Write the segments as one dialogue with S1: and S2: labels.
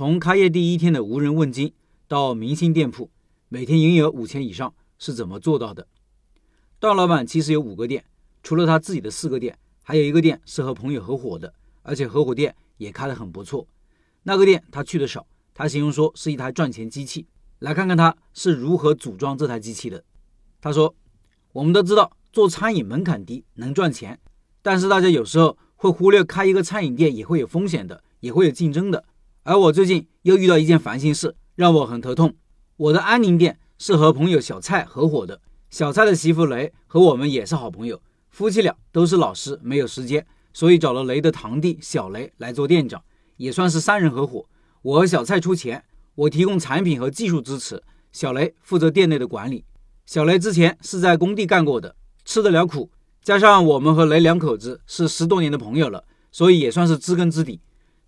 S1: 从开业第一天的无人问津到明星店铺，每天营业额五千以上是怎么做到的？段老板其实有五个店，除了他自己的四个店，还有一个店是和朋友合伙的，而且合伙店也开得很不错。那个店他去的少，他形容说是一台赚钱机器。来看看他是如何组装这台机器的。他说：“我们都知道做餐饮门槛低，能赚钱，但是大家有时候会忽略开一个餐饮店也会有风险的，也会有竞争的。而我最近又遇到一件烦心事，让我很头痛。我的安宁店是和朋友小蔡合伙的。”小蔡的媳妇雷和我们也是好朋友，夫妻俩都是老师，没有时间，所以找了雷的堂弟小雷来做店长，也算是三人合伙。我和小蔡出钱，我提供产品和技术支持，小雷负责店内的管理。小雷之前是在工地干过的，吃得了苦，加上我们和雷两口子是十多年的朋友了，所以也算是知根知底。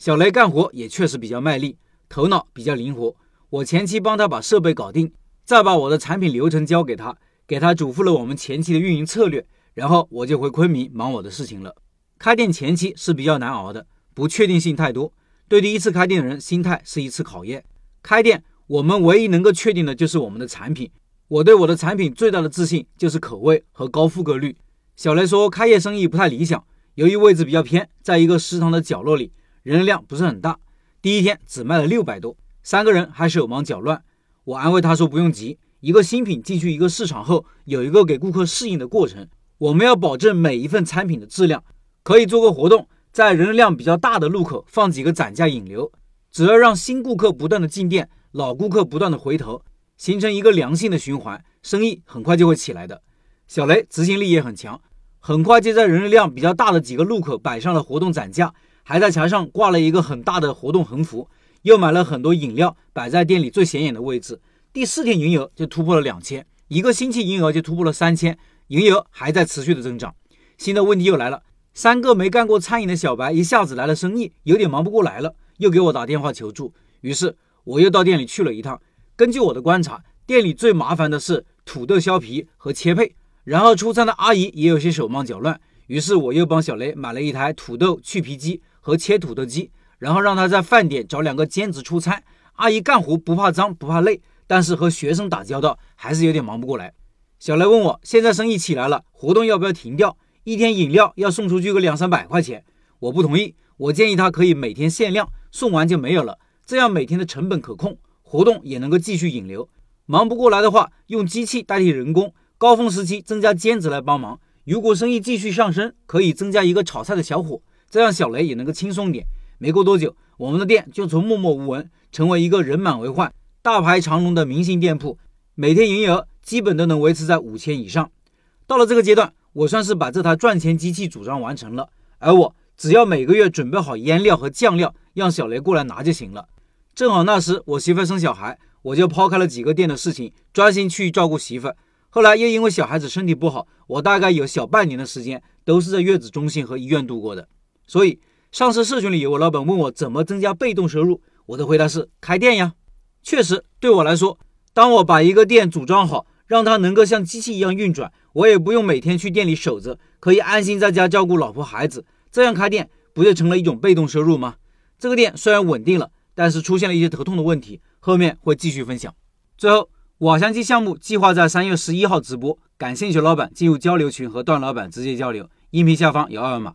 S1: 小雷干活也确实比较卖力，头脑比较灵活。我前期帮他把设备搞定，再把我的产品流程交给他。给他嘱咐了我们前期的运营策略，然后我就回昆明忙我的事情了。开店前期是比较难熬的，不确定性太多，对第一次开店的人心态是一次考验。开店我们唯一能够确定的就是我们的产品。我对我的产品最大的自信就是口味和高复购率。小雷说开业生意不太理想，由于位置比较偏，在一个食堂的角落里，人流量不是很大。第一天只卖了六百多，三个人还手忙脚乱。我安慰他说不用急。一个新品进去一个市场后，有一个给顾客适应的过程。我们要保证每一份产品的质量。可以做个活动，在人流量比较大的路口放几个展架引流，只要让新顾客不断的进店，老顾客不断的回头，形成一个良性的循环，生意很快就会起来的。小雷执行力也很强，很快就在人流量比较大的几个路口摆上了活动展架，还在墙上挂了一个很大的活动横幅，又买了很多饮料摆在店里最显眼的位置。第四天营业额就突破了两千，一个星期营业额就突破了三千，营业额还在持续的增长。新的问题又来了，三个没干过餐饮的小白一下子来了生意，有点忙不过来了，又给我打电话求助。于是我又到店里去了一趟。根据我的观察，店里最麻烦的是土豆削皮和切配，然后出餐的阿姨也有些手忙脚乱。于是我又帮小雷买了一台土豆去皮机和切土豆机，然后让他在饭点找两个兼职出餐。阿姨干活不怕脏不怕累。但是和学生打交道还是有点忙不过来。小雷问我，现在生意起来了，活动要不要停掉？一天饮料要送出去个两三百块钱，我不同意。我建议他可以每天限量，送完就没有了，这样每天的成本可控，活动也能够继续引流。忙不过来的话，用机器代替人工，高峰时期增加兼职来帮忙。如果生意继续上升，可以增加一个炒菜的小伙，这样小雷也能够轻松点。没过多久，我们的店就从默默无闻成为一个人满为患。大排长龙的明星店铺，每天营业额基本都能维持在五千以上。到了这个阶段，我算是把这台赚钱机器组装完成了。而我只要每个月准备好腌料和酱料，让小雷过来拿就行了。正好那时我媳妇生小孩，我就抛开了几个店的事情，专心去照顾媳妇。后来又因为小孩子身体不好，我大概有小半年的时间都是在月子中心和医院度过的。所以上次社群里有个老板问我怎么增加被动收入，我的回答是开店呀。确实，对我来说，当我把一个店组装好，让它能够像机器一样运转，我也不用每天去店里守着，可以安心在家照顾老婆孩子，这样开店不就成了一种被动收入吗？这个店虽然稳定了，但是出现了一些头痛的问题，后面会继续分享。最后，瓦香鸡项目计划在三月十一号直播，感兴趣老板进入交流群和段老板直接交流，音频下方有二维码。